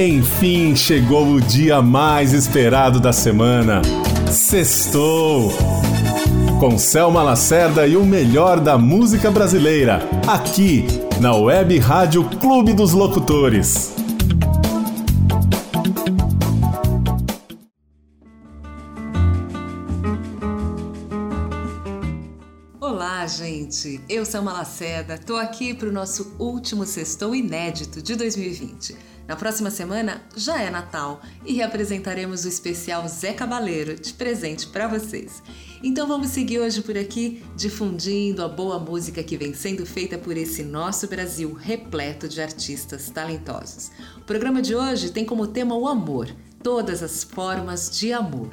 Enfim, chegou o dia mais esperado da semana. Sextou! Com Selma Lacerda e o melhor da música brasileira, aqui na Web Rádio Clube dos Locutores. Eu sou Malaceda, tô aqui para o nosso último sextou inédito de 2020. Na próxima semana já é Natal e reapresentaremos o especial Zé Cabaleiro de presente para vocês. Então vamos seguir hoje por aqui difundindo a boa música que vem sendo feita por esse nosso Brasil repleto de artistas talentosos. O programa de hoje tem como tema o amor, todas as formas de amor.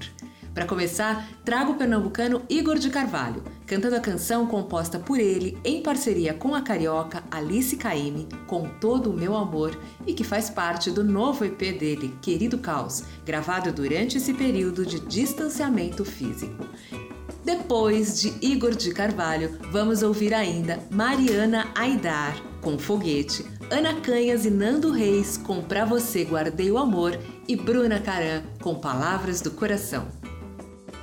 Para começar, trago o pernambucano Igor de Carvalho, cantando a canção composta por ele em parceria com a carioca Alice Caime, Com Todo o Meu Amor, e que faz parte do novo EP dele, Querido Caos, gravado durante esse período de distanciamento físico. Depois de Igor de Carvalho, vamos ouvir ainda Mariana Aidar, com Foguete, Ana Canhas e Nando Reis, com Pra Você Guardei o Amor, e Bruna Caran, com Palavras do Coração.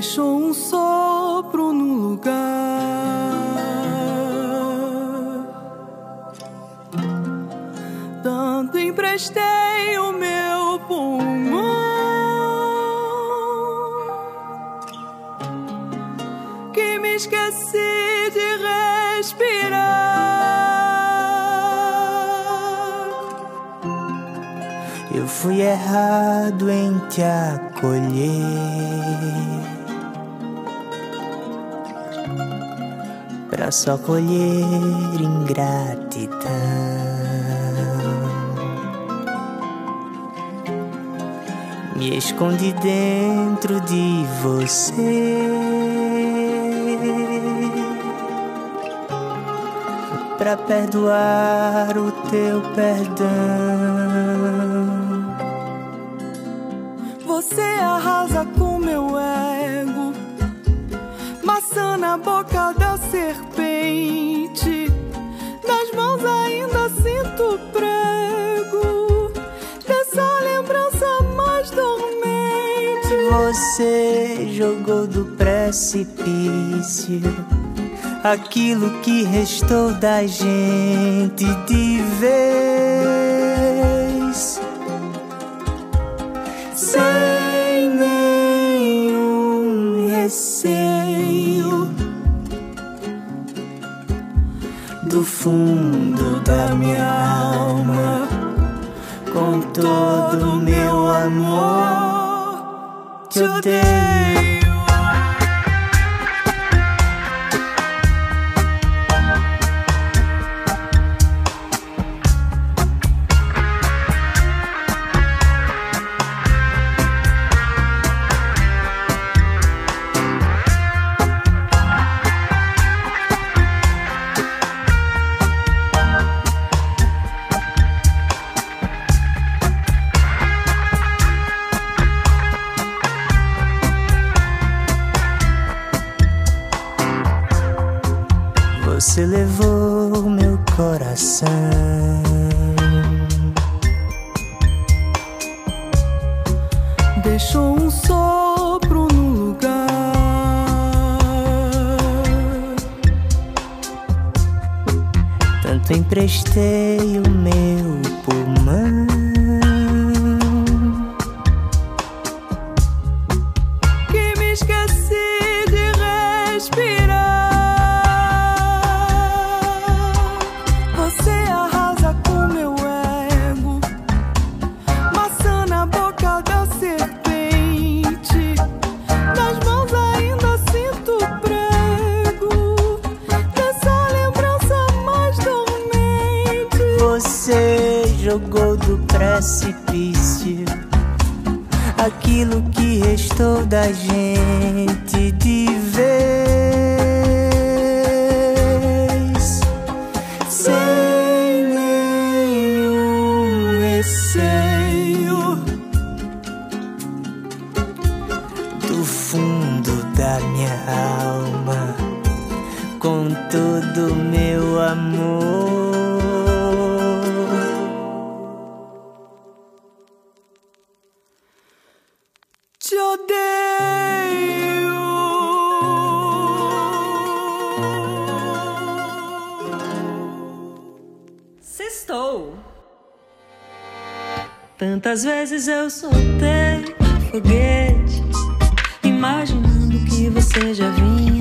deixou um sopro no lugar. Tanto emprestei o meu pulmão que me esqueci de respirar. Eu fui errado em te acolher. Só colher ingratidão. Me escondi dentro de você. Pra perdoar o teu perdão. Você arrasa com meu ego, maçã na boca da serpente Você jogou do precipício aquilo que restou da gente de vez. Sem nenhum receio do fundo da minha alma, com todo meu amor, today. Odeio. precipício. Aquilo que restou da gente de vez. Tantas vezes eu soltei foguete, imaginando que você já vinha.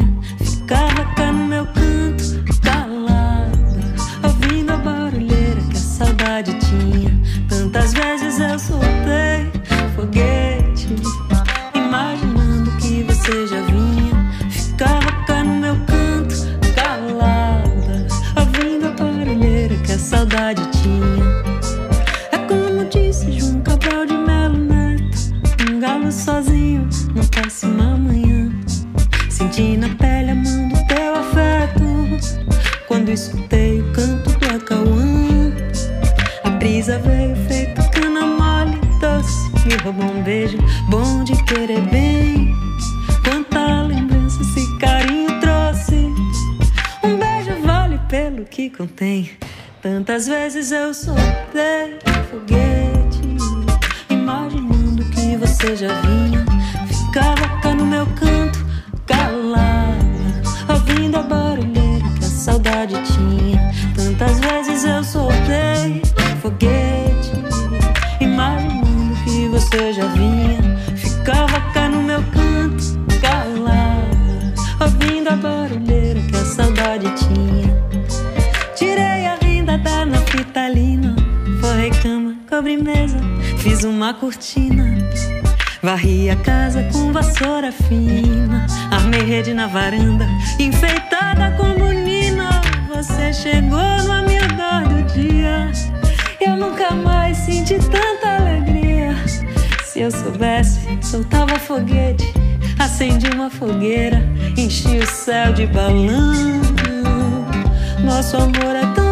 Eu soltei foguete, imaginando que você já vinha. Ficava cá no meu canto, calada, ouvindo a barulheira que a saudade tinha. Tantas vezes eu soltei foguete, imaginando que você já vinha. Uma cortina. Varri a casa com vassoura fina, armei rede na varanda, enfeitada com bonina. Você chegou no amiador do dia, eu nunca mais senti tanta alegria. Se eu soubesse, soltava foguete, acendi uma fogueira, enchi o céu de balão. Nosso amor é tão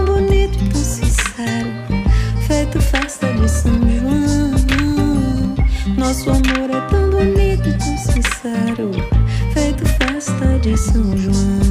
Nosso amor é tão bonito e tão sincero, feito festa de São João.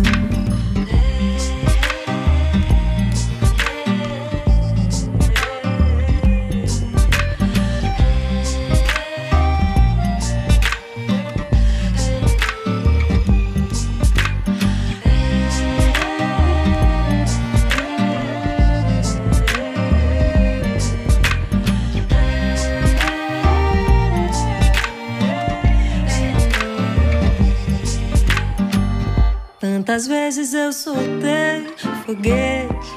Vezes eu soltei foguete,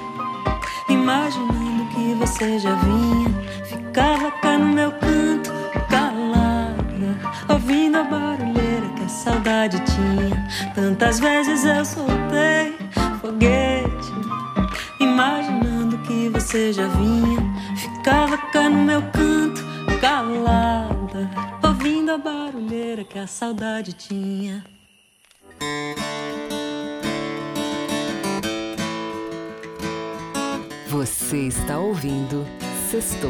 imaginando que você já vinha. Ficava cá no meu canto, calada, ouvindo a barulheira que a saudade tinha. Tantas vezes eu soltei foguete, imaginando que você já vinha. Ficava cá no meu canto, calada, ouvindo a barulheira que a saudade tinha. Você está ouvindo Sextou.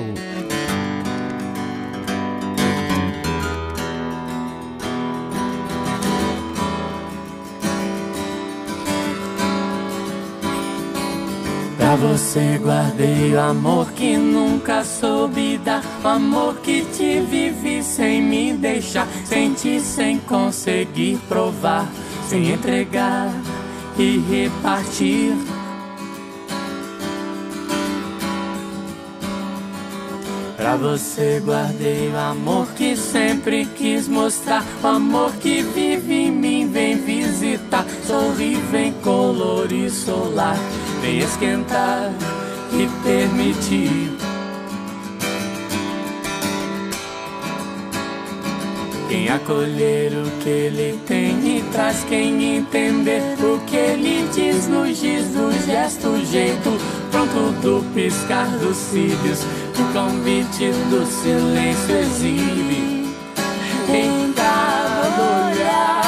Pra você guardei o amor que nunca soube dar. O amor que te vivi sem me deixar. Senti sem conseguir provar. Sem entregar e repartir. Pra você guardei o amor que sempre quis mostrar. O amor que vive em mim, vem visitar. Sorri, vem colorir solar. Vem esquentar e permitir. Quem acolher o que ele tem e traz quem entender o que ele diz no giz do gesto, jeito pronto do piscar dos cílios. O convite do silêncio exibe em cada olhar.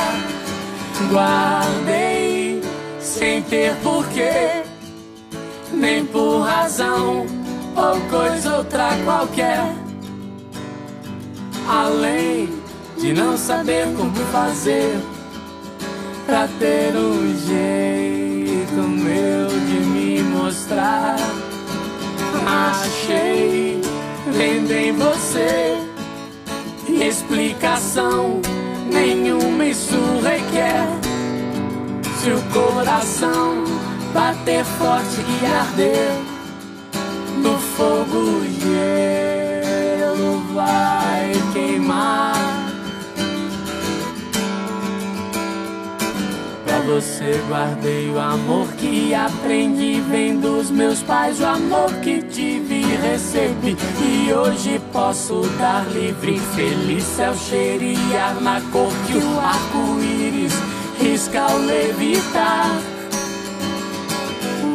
Guardei sem ter porquê, nem por razão ou coisa outra qualquer. Além de não saber como fazer pra ter um jeito meu de me mostrar. Achei vendo em você explicação nenhuma isso requer. Se o coração bater forte e arder no fogo gelo você guardei o amor que aprendi vem dos meus pais, o amor que tive e recebi e hoje posso dar livre, feliz céu cheirar na cor que o arco-íris risca ao levitar.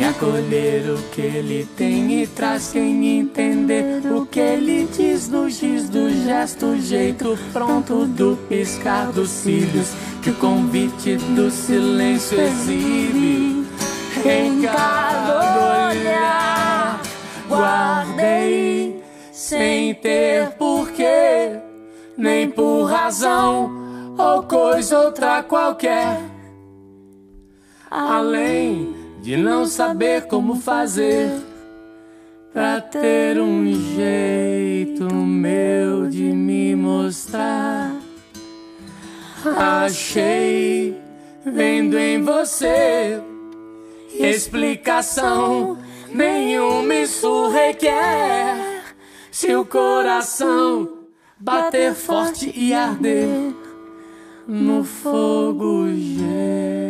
E acolher o que ele tem e traz quem entender o que ele diz no giz do gesto, jeito pronto do piscar dos cílios que o convite do silêncio exibe em cada olhar. Guardei sem ter porquê, nem por razão ou coisa outra qualquer. Além de não saber como fazer pra ter um jeito meu de me mostrar. Achei vendo em você explicação nenhuma isso requer. Se o coração bater forte e arder no fogo gelo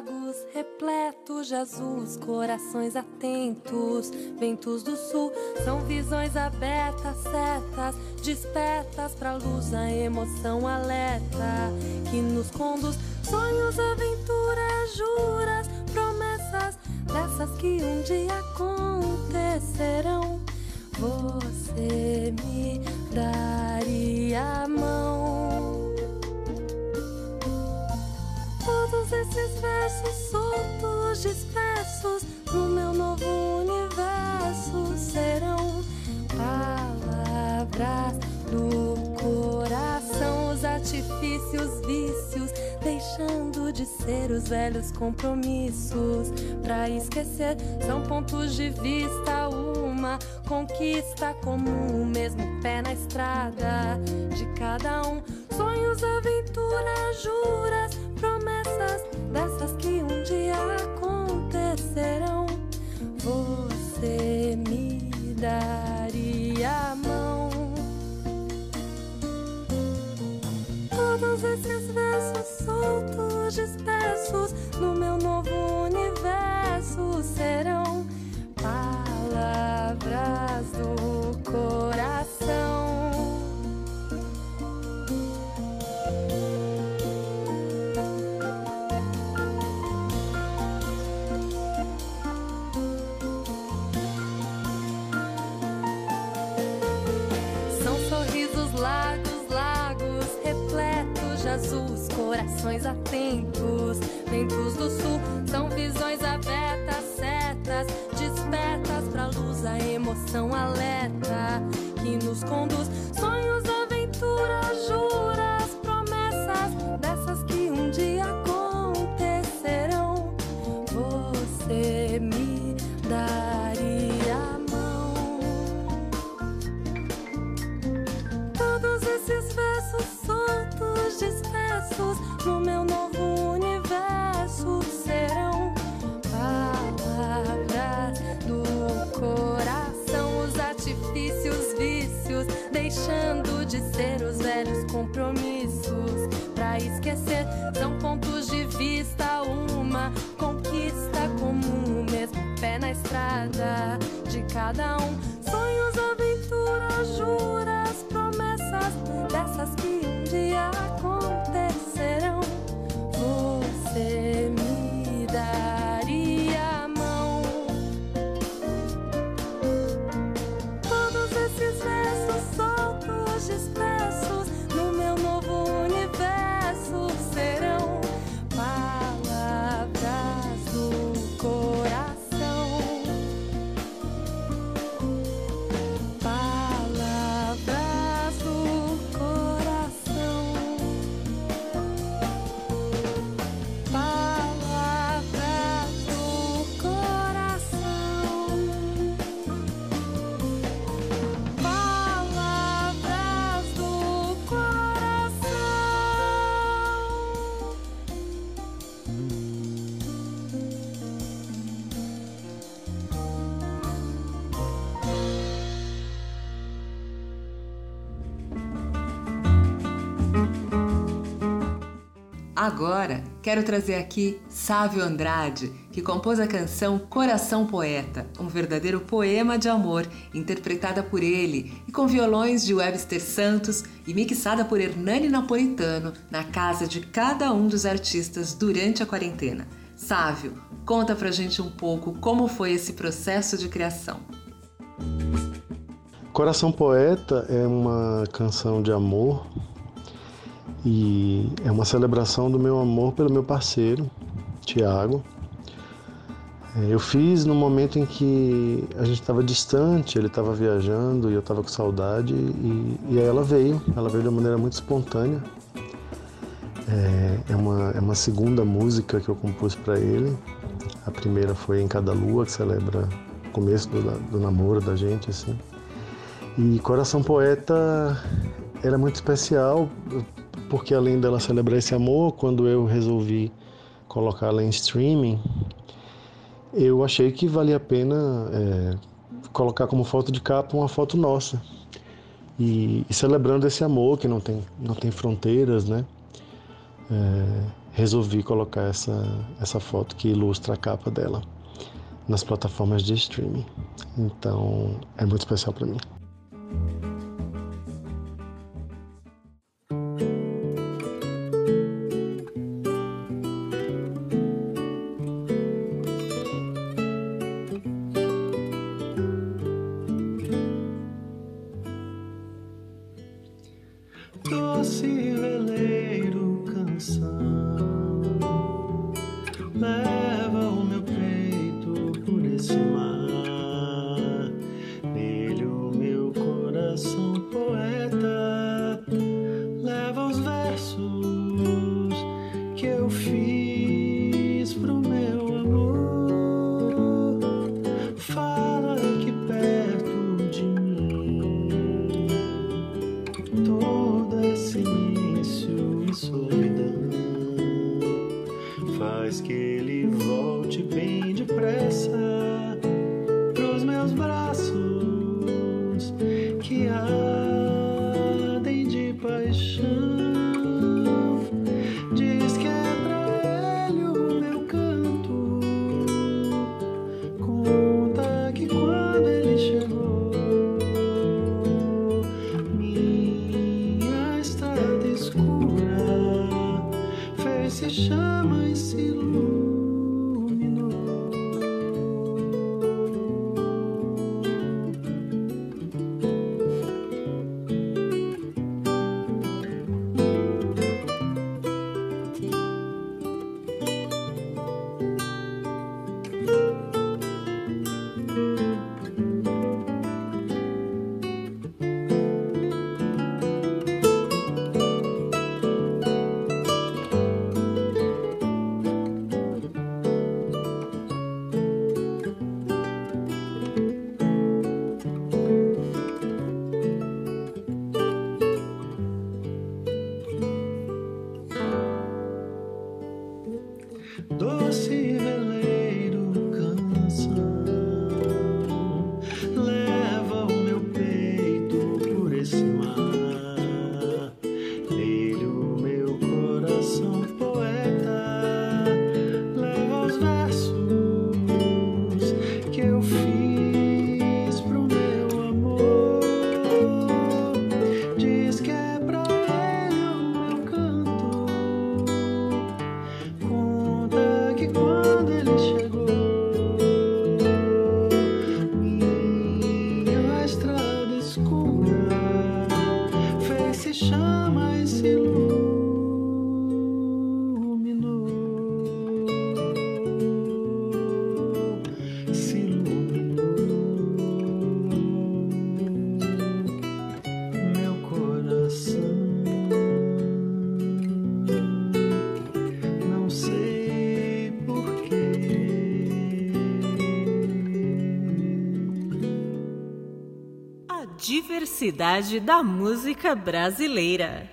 Lagos, repletos de azuis, corações atentos, ventos do sul, são visões abertas, setas, despertas pra luz, a emoção alerta que nos conduz, sonhos, aventuras, juras, promessas, dessas que um dia acontecerão. Você me daria a mão. Versos soltos, dispersos no meu novo universo serão palavras do coração, os artifícios, vícios, deixando de ser os velhos compromissos. Pra esquecer, são pontos de vista, uma conquista comum, o mesmo pé na estrada de cada um. Sonhos, aventuras, juras, dessas que um dia acontecerão. Você me daria a mão. Todos esses versos soltos, dispersos no meu novo do sul, são visões abertas, setas, despertas pra luz, a emoção alerta que nos conduz, Agora, quero trazer aqui Sávio Andrade, que compôs a canção Coração Poeta, um verdadeiro poema de amor, interpretada por ele e com violões de Webster Santos e mixada por Hernani Napolitano na casa de cada um dos artistas durante a quarentena. Sávio, conta pra gente um pouco como foi esse processo de criação. Coração Poeta é uma canção de amor e é uma celebração do meu amor pelo meu parceiro, Tiago. Eu fiz no momento em que a gente estava distante, ele estava viajando e eu estava com saudade e, e aí ela veio, ela veio de uma maneira muito espontânea. É, é, uma, é uma segunda música que eu compus para ele. A primeira foi Em Cada Lua, que celebra o começo do, do namoro da gente, assim. E Coração Poeta era muito especial, porque além dela celebrar esse amor, quando eu resolvi colocá-la em streaming, eu achei que valia a pena é, colocar como foto de capa uma foto nossa. E, e, celebrando esse amor que não tem, não tem fronteiras, né? é, resolvi colocar essa, essa foto que ilustra a capa dela nas plataformas de streaming. Então é muito especial para mim. Da música brasileira.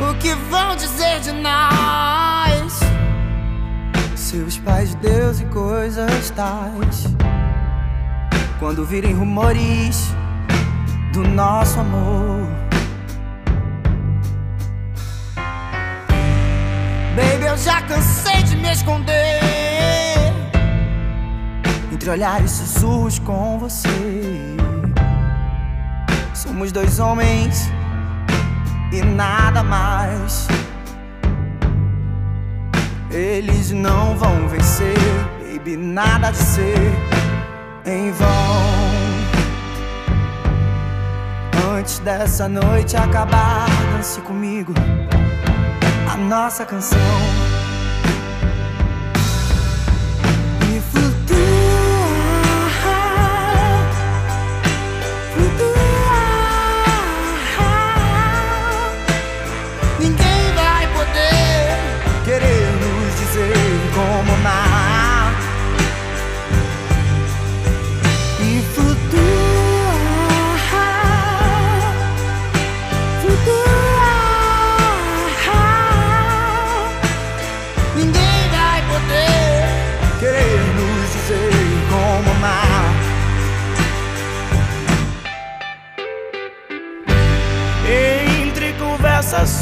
O que vão dizer de nós? Seus pais, Deus e coisas tais. Quando virem rumores do nosso amor. Cansei de me esconder Entre olhares sussurros com você. Somos dois homens e nada mais. Eles não vão vencer Baby, nada de ser em vão. Antes dessa noite acabar, dance comigo a nossa canção.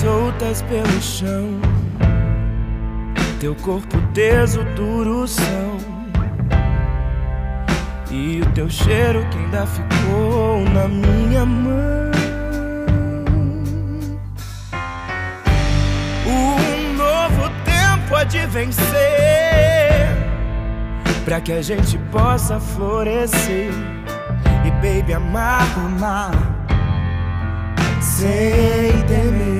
Soltas pelo chão. Teu corpo teso, duro são. E o teu cheiro que ainda ficou na minha mão. Um novo tempo há de vencer. Pra que a gente possa florescer. E baby, amar, amar. Sem temer.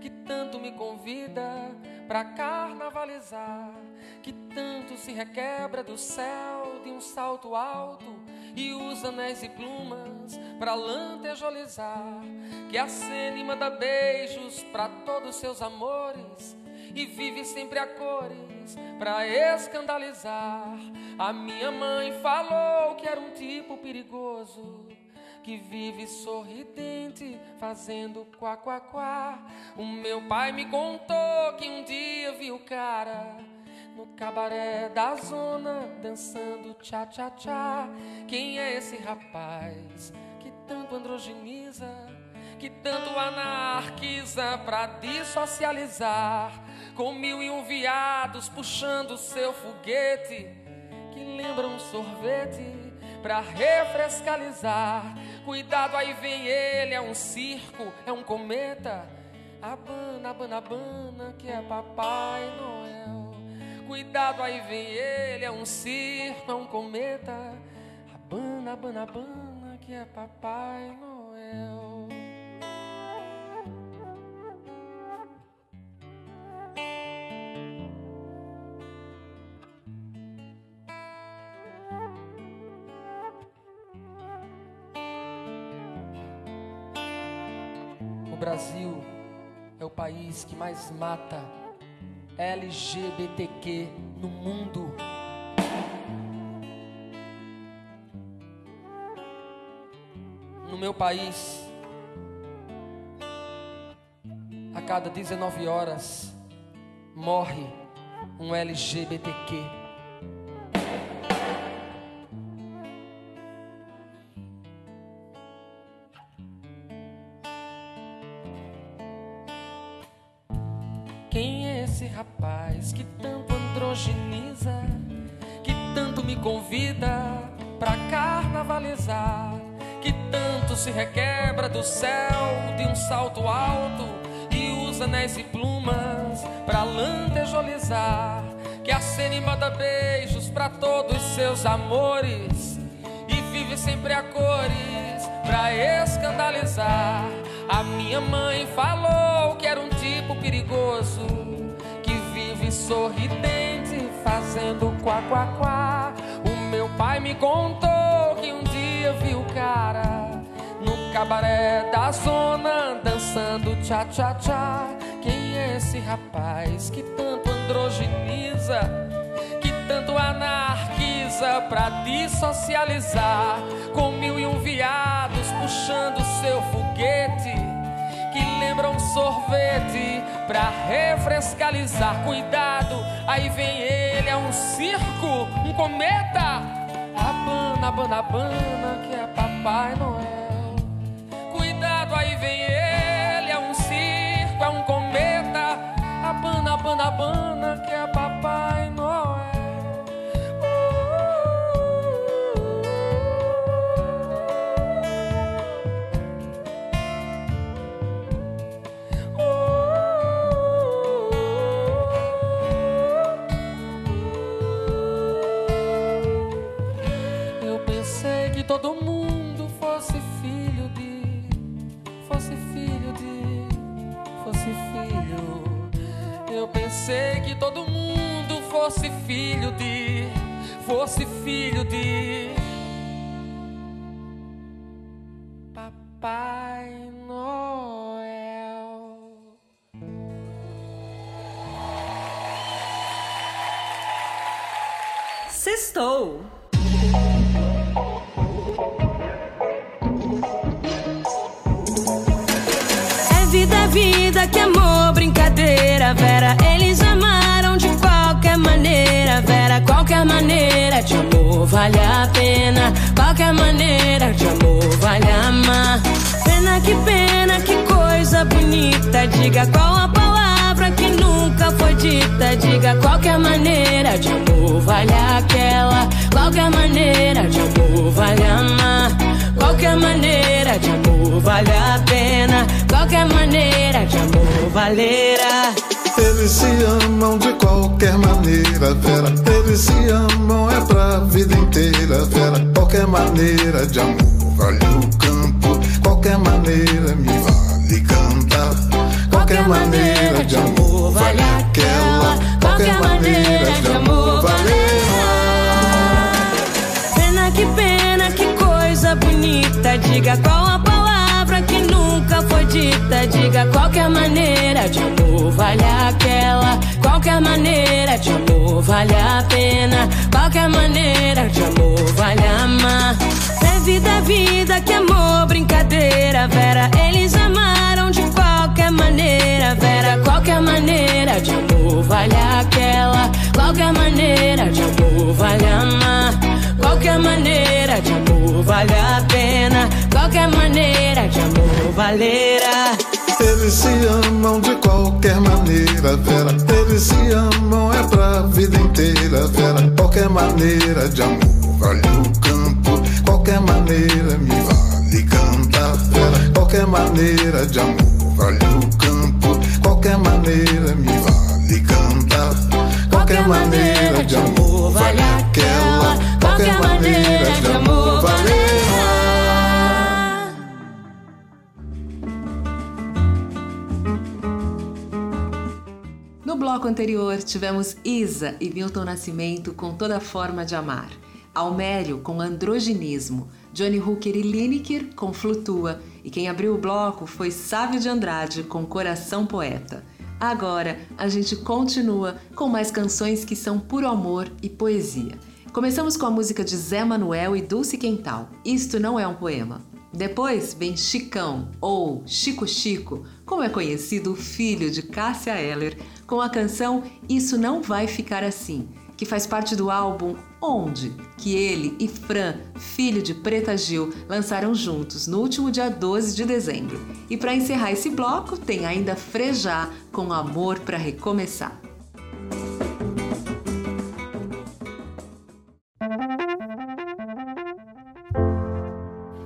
Que tanto me convida pra carnavalizar, que tanto se requebra do céu de um salto alto e usa anéis e plumas pra lantejolizar, que acena e manda beijos pra todos seus amores e vive sempre a cores pra escandalizar. A minha mãe falou que era um tipo perigoso que vive sorridente, fazendo quá quá quá. O meu pai me contou que um dia viu o cara no cabaré da zona dançando tchá tchá tchá. Quem é esse rapaz que tanto androgeniza? Que tanto anarquiza pra dissocializar Com mil e um viados puxando seu foguete Que lembra um sorvete pra refrescalizar. Cuidado, aí vem ele, é um circo, é um cometa Abana, abana, abana, que é Papai Noel. Cuidado, aí vem ele, é um circo, é um cometa. Abana, abana, abana, que é Papai Noel. Brasil é o país que mais mata LGBTQ no mundo. No meu país, a cada 19 horas morre um LGBTQ. Se requebra do céu de um salto alto e usa anéis e plumas pra lantejolizar, que acena e manda beijos pra todos seus amores e vive sempre a cores pra escandalizar. A minha mãe falou que era um tipo perigoso que vive sorridente fazendo quá quá quá. O meu pai me contou que um dia viu o cara cabaré da zona dançando tchá tchá tchá. Quem é esse rapaz que tanto androgeniza? Que tanto anarquiza pra dissocializar com mil e um viados puxando seu foguete que lembra um sorvete pra refrescalizar. Cuidado, aí vem ele, é um circo, um cometa. Abana, abana, abana, que é Papai Noel. Ele, é um circo, é um cometa. Abana, abana, abana, que é filho de. Fosse filho de. Papai Noel. Sextou! É vida, é vida, que amor, brincadeira, Vera. Eles Qualquer maneira de amor vale a pena. Qualquer maneira de amor vale amar. Pena que pena, que coisa bonita. Diga qual a palavra que nunca foi dita. Diga qualquer maneira de amor vale aquela. Qualquer maneira de amor vale amar. Qualquer maneira de amor vale a pena. Qualquer maneira de amor valerá. Eles se amam de qualquer maneira, Vera. Eles se amam é pra vida inteira, Vera. Qualquer maneira de amor vale o campo. Qualquer maneira me vale cantar. Qualquer maneira de amor vale aquela. Qualquer maneira de amor valerá. Pena que pena, que coisa bonita. Diga qual a Diga qualquer maneira de amor vale aquela. Qualquer maneira de amor vale a pena. Qualquer maneira de amor vale amar. É vida, vida, que amor, brincadeira, Vera. Eles amaram de qualquer maneira, Vera. Qualquer maneira de amor vale aquela. Qualquer maneira de amor vale amar. Qualquer maneira de amor vale a pena. Qualquer maneira de amor valerá. Eles se amam de qualquer maneira, Vera. Eles se amam é pra vida inteira, Vera. Qualquer maneira de amor vale o campo. Qualquer maneira me vale cantar, Vera. Qualquer maneira de amor vale o campo. maneira me vale cantar. Qualquer maneira de amor vale aquela. Qualquer maneira de amor vale bloco anterior, tivemos Isa e Milton Nascimento com Toda Forma de Amar, Almério com Androginismo, Johnny Hooker e Lineker com Flutua, e quem abriu o bloco foi Sávio de Andrade com Coração Poeta. Agora a gente continua com mais canções que são puro amor e poesia. Começamos com a música de Zé Manuel e Dulce Quental. Isto não é um poema. Depois vem Chicão, ou Chico Chico, como é conhecido o filho de Cássia Eller, com a canção Isso Não Vai Ficar Assim, que faz parte do álbum Onde, que ele e Fran, filho de Preta Gil, lançaram juntos no último dia 12 de dezembro. E para encerrar esse bloco, tem ainda Frejá com Amor para Recomeçar.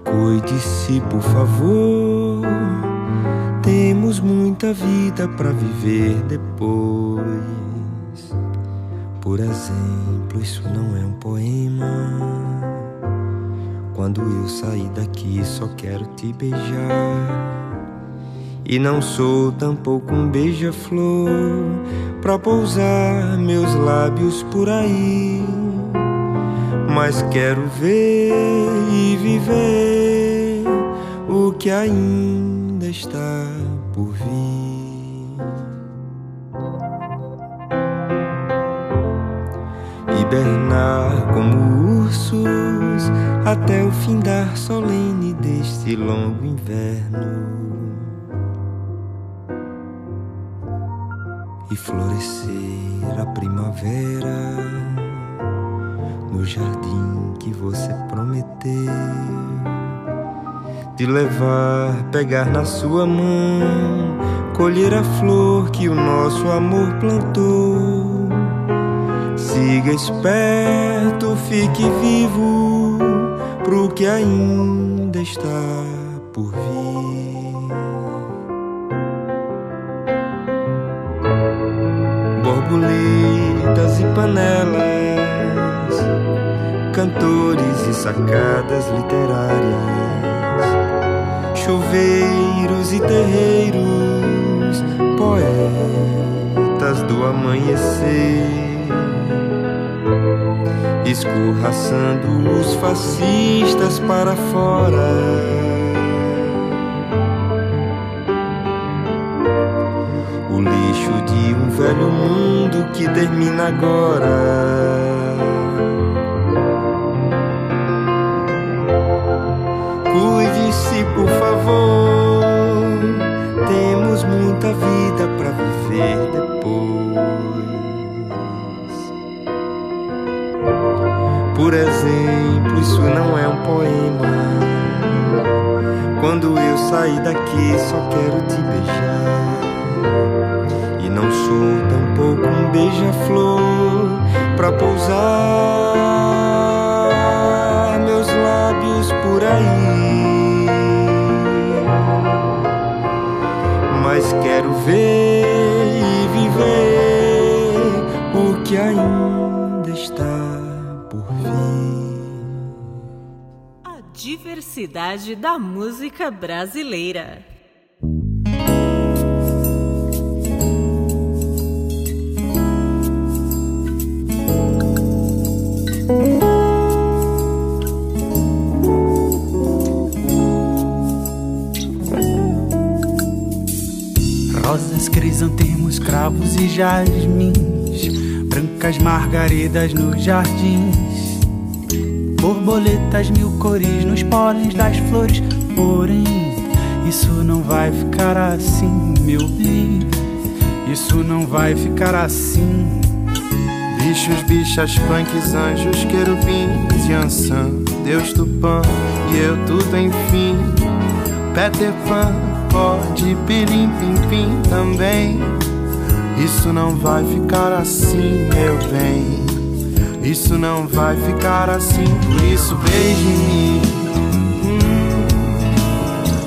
Cuide-se, por favor. Temos muita vida para viver depois. Por exemplo, isso não é um poema. Quando eu sair daqui, só quero te beijar. E não sou tampouco um beija-flor pra pousar meus lábios por aí. Mas quero ver e viver o que ainda está por vir. Hibernar como ursos até o findar solene deste longo inverno. E florescer a primavera no jardim que você prometeu de levar, pegar na sua mão, colher a flor que o nosso amor plantou. Siga esperto, fique vivo pro que ainda está por vir. Borboletas e panelas cantores e sacadas literárias, chuveiros e terreiros, poetas do amanhecer, escorraçando os fascistas para fora. O lixo de um velho mundo que termina agora. Por favor. Temos muita vida para viver depois. Por exemplo, isso não é um poema. Quando eu sair daqui, só quero te beijar. E não sou tampouco um beija-flor pra pousar meus lábios por aí. Mas quero ver e viver o que ainda está por vir. A diversidade da música brasileira. Jasmins, brancas margaridas nos jardins, borboletas mil cores nos pólens das flores. Porém, isso não vai ficar assim, meu bem. Isso não vai ficar assim. Bichos, bichas, punks, anjos, querubins ançã, Deus Tupã e eu tudo enfim. Peter Pan, pode pirim pim pim também. Isso não vai ficar assim, meu bem. Isso não vai ficar assim, por isso beije-me. Hum.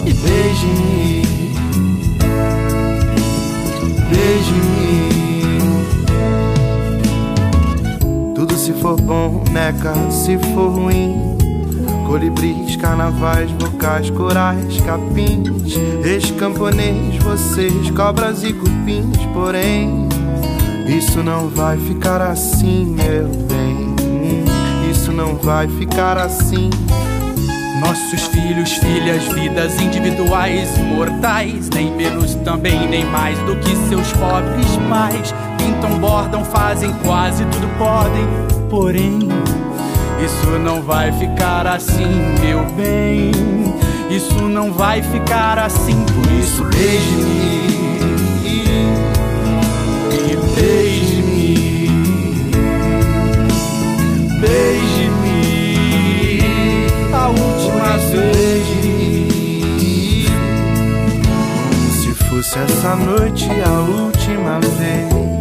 E beije-me. Beije-me. Tudo se for bom, Meca. se for ruim. Colibris, carnavais, vocais, corais, capins, ex-camponês, vocês, cobras e cupins, porém, isso não vai ficar assim, meu bem. Isso não vai ficar assim. Nossos filhos, filhas, vidas individuais, mortais, nem menos também, nem mais do que seus pobres pais. Pintam, bordam, fazem quase tudo podem, porém, isso não vai ficar assim, meu bem. Isso não vai ficar assim, por isso beije-me. E beije-me. Beije-me. A última vez. Se fosse essa noite a última vez,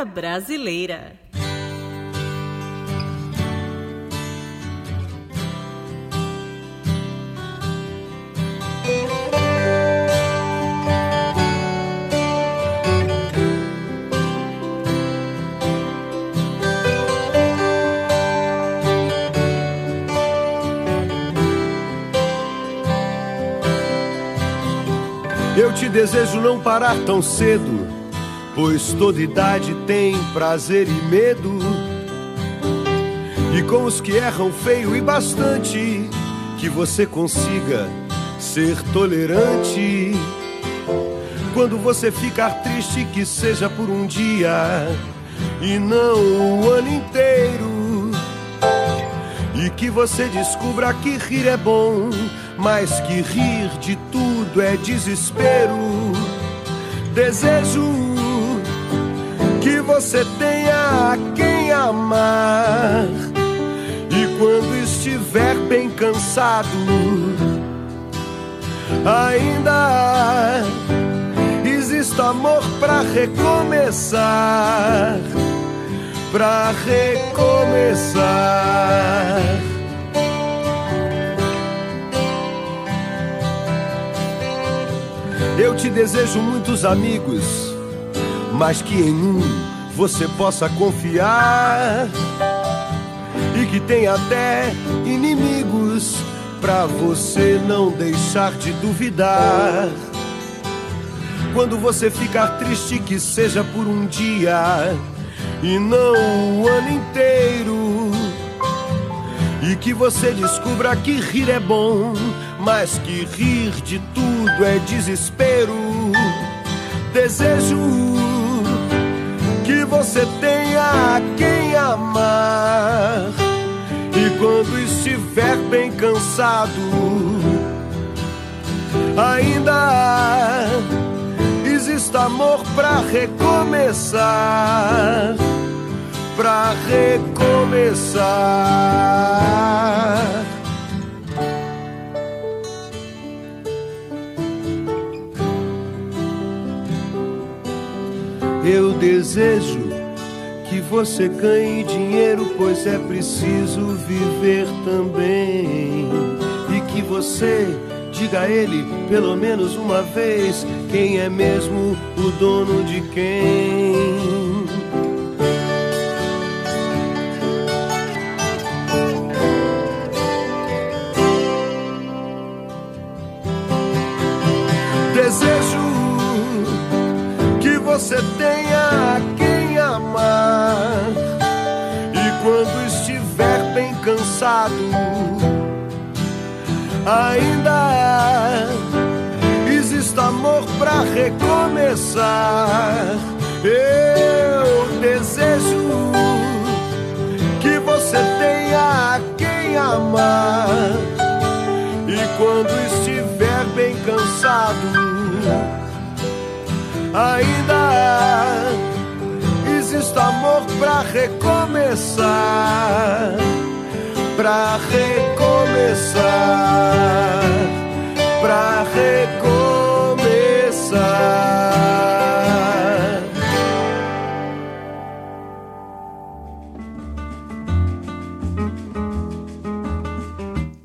música brasileira. Eu te desejo não parar tão cedo, pois toda idade tem prazer e medo. E com os que erram feio e bastante, que você consiga ser tolerante. Quando você ficar triste, que seja por um dia e não o ano inteiro. E que você descubra que rir é bom, mas que rir de tudo é desespero. Desejo que você tenha a quem amar. E quando estiver bem cansado, ainda existe amor pra recomeçar. Pra recomeçar. Eu te desejo muitos amigos, mas que em um você possa confiar e que tenha até inimigos pra você não deixar de duvidar. Quando você ficar triste, que seja por um dia e não o ano inteiro. E que você descubra que rir é bom, mas que rir de tudo é desespero. Desejo você tenha a quem amar. E quando estiver bem cansado, ainda existe amor pra recomeçar. Pra recomeçar. Eu desejo que você ganhe dinheiro, pois é preciso viver também. E que você diga a ele pelo menos uma vez quem é mesmo o dono de quem. Desejo que você tenha quem amar. Quando estiver bem cansado, ainda existe amor pra recomeçar. Eu desejo que você tenha a quem amar. E quando estiver bem cansado, ainda existe amor pra recomeçar, pra recomeçar, pra recomeçar.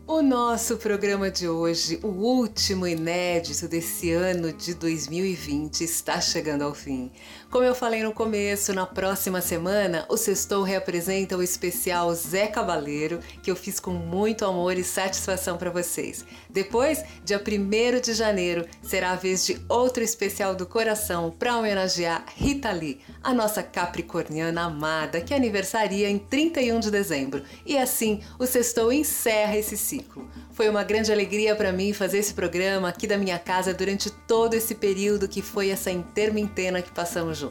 O nosso programa de hoje, o último inédito desse ano de 2020, está chegando ao fim. Como eu falei no começo, na próxima semana o Sextou reapresenta o especial Zé Cabaleiro, que eu fiz com muito amor e satisfação para vocês. Depois, dia 1 de janeiro, será a vez de outro especial do coração para homenagear Rita Lee, a nossa capricorniana amada, que aniversaria em 31 de dezembro. E assim, o Sextou encerra esse ciclo. Foi uma grande alegria para mim fazer esse programa aqui da minha casa durante todo esse período que foi essa intermintena que passamos juntos.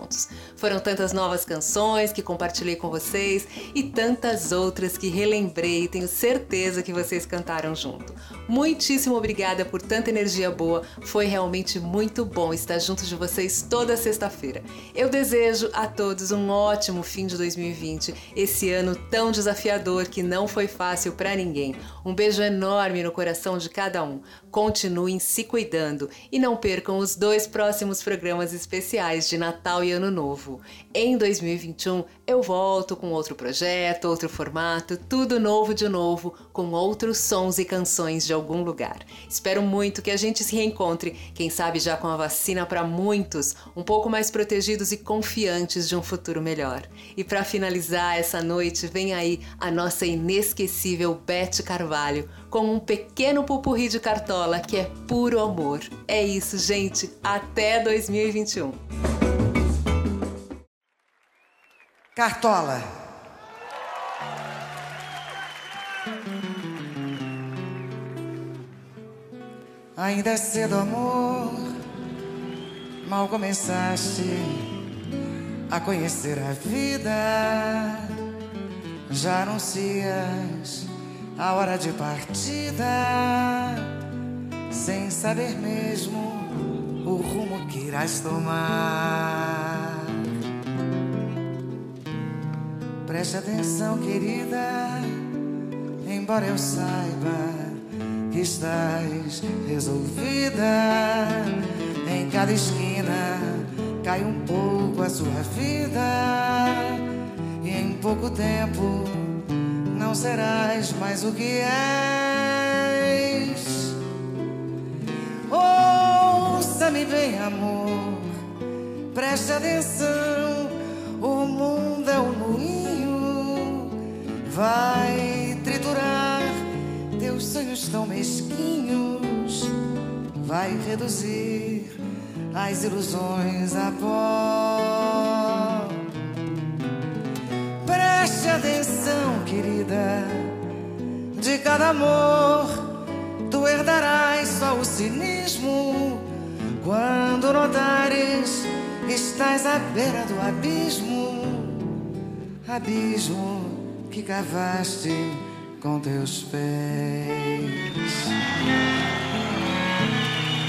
Foram tantas novas canções que compartilhei com vocês e tantas outras que relembrei e tenho certeza que vocês cantaram junto. Muitíssimo obrigada por tanta energia boa, foi realmente muito bom estar junto de vocês toda sexta-feira. Eu desejo a todos um ótimo fim de 2020, esse ano tão desafiador que não foi fácil para ninguém. Um beijo enorme no coração de cada um. Continuem se cuidando e não percam os dois próximos programas especiais de Natal e Ano Novo. Em 2021 eu volto com outro projeto, outro formato, tudo novo de novo, com outros sons e canções de algum lugar. Espero muito que a gente se reencontre, quem sabe já com a vacina para muitos, um pouco mais protegidos e confiantes de um futuro melhor. E para finalizar essa noite, vem aí a nossa inesquecível Beth Carvalho com um pequeno pupurri de cartola que é puro amor. É isso, gente. Até 2021. Cartola. Ainda é cedo, amor. Mal começaste a conhecer a vida. Já anuncias a hora de partida, sem saber mesmo o rumo que irás tomar. Preste atenção, querida, embora eu saiba que estás resolvida. Em cada esquina cai um pouco a sua vida, e em pouco tempo não serás mais o que és. Ouça-me bem, amor, preste atenção. Vai triturar teus sonhos tão mesquinhos, vai reduzir as ilusões a pó. Preste atenção, querida. De cada amor, tu herdarás só o cinismo. Quando notares, estás à beira do abismo. Abismo que cavaste com teus pés.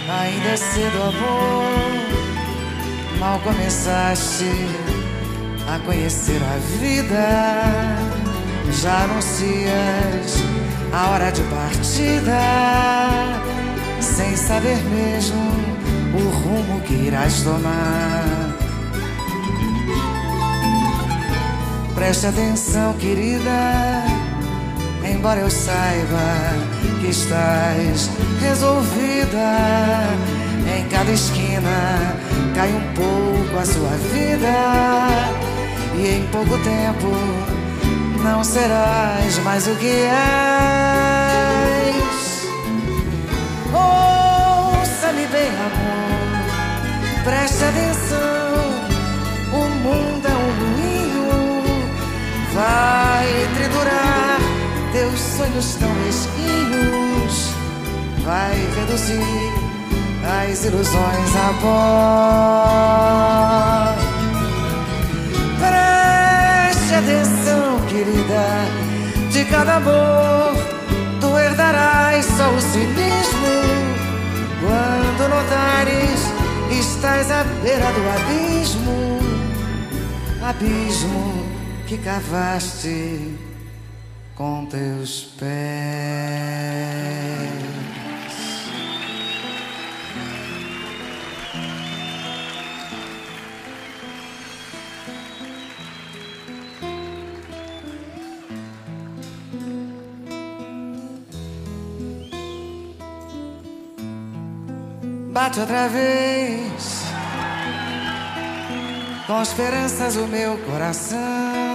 Ainda é cedo, amor. Mal começaste a conhecer a vida. Já anuncias a hora de partida, sem saber mesmo o rumo que irás tomar. Preste atenção, querida, embora eu saiba que estás resolvida. Em cada esquina cai um pouco a sua vida, e em pouco tempo não serás mais o que és. Ouça-me bem, amor, preste atenção. Vai triturar teus sonhos tão mesquinhos, vai reduzir as ilusões a pó. Preste atenção, querida, de cada amor tu herdarás só o cinismo. Quando notares, estás à beira do abismo, abismo que cavaste com teus pés. Bate outra vez com esperanças o meu coração,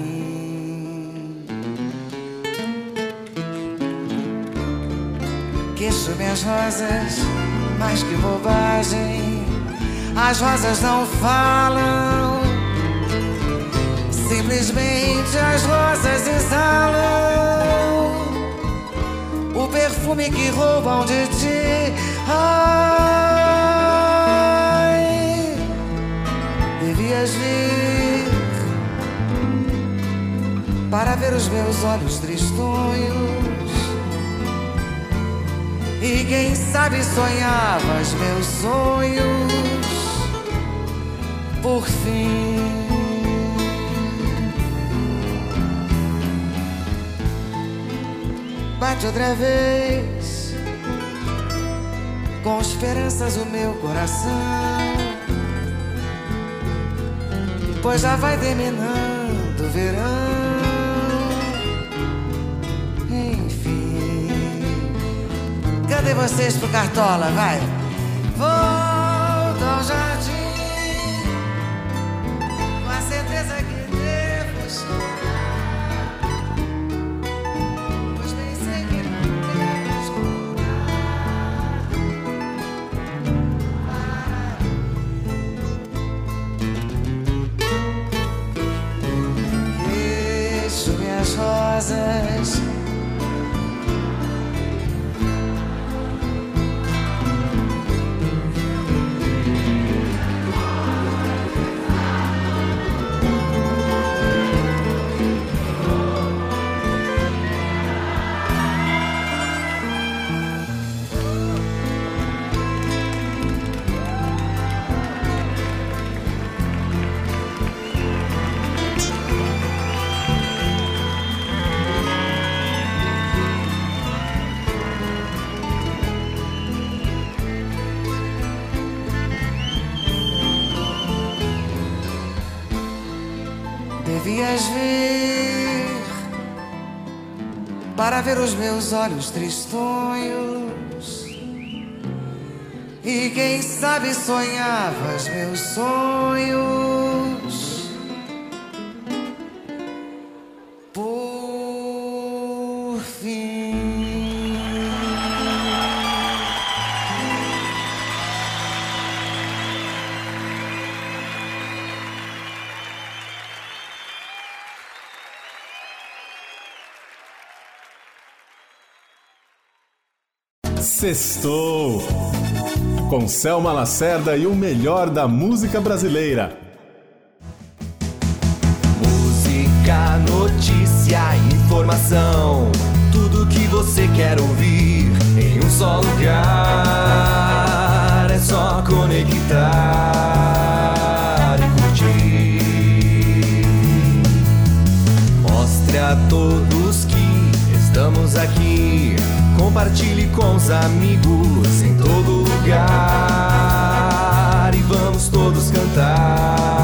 Queixo minhas rosas, mais que bobagem, as rosas não falam. Simplesmente as rosas exalam o perfume que roubam de ti. Ai, devias vir para ver os meus olhos tristonhos. E quem sabe sonhavas meus sonhos por fim. Bate outra vez com esperanças o meu coração, pois já vai terminando o verão. Cadê vocês pro Cartola? Vai, volta Devias vir para ver os meus olhos tristonhos. E quem sabe sonhavas meus sonhos. Sextou! Com Selma Lacerda e o melhor da música brasileira. Música, notícia, informação. Tudo que você quer ouvir em um só lugar. É só conectar e curtir. Mostre a todos que estamos aqui compartilhe com os amigos em todo lugar. E vamos todos cantar.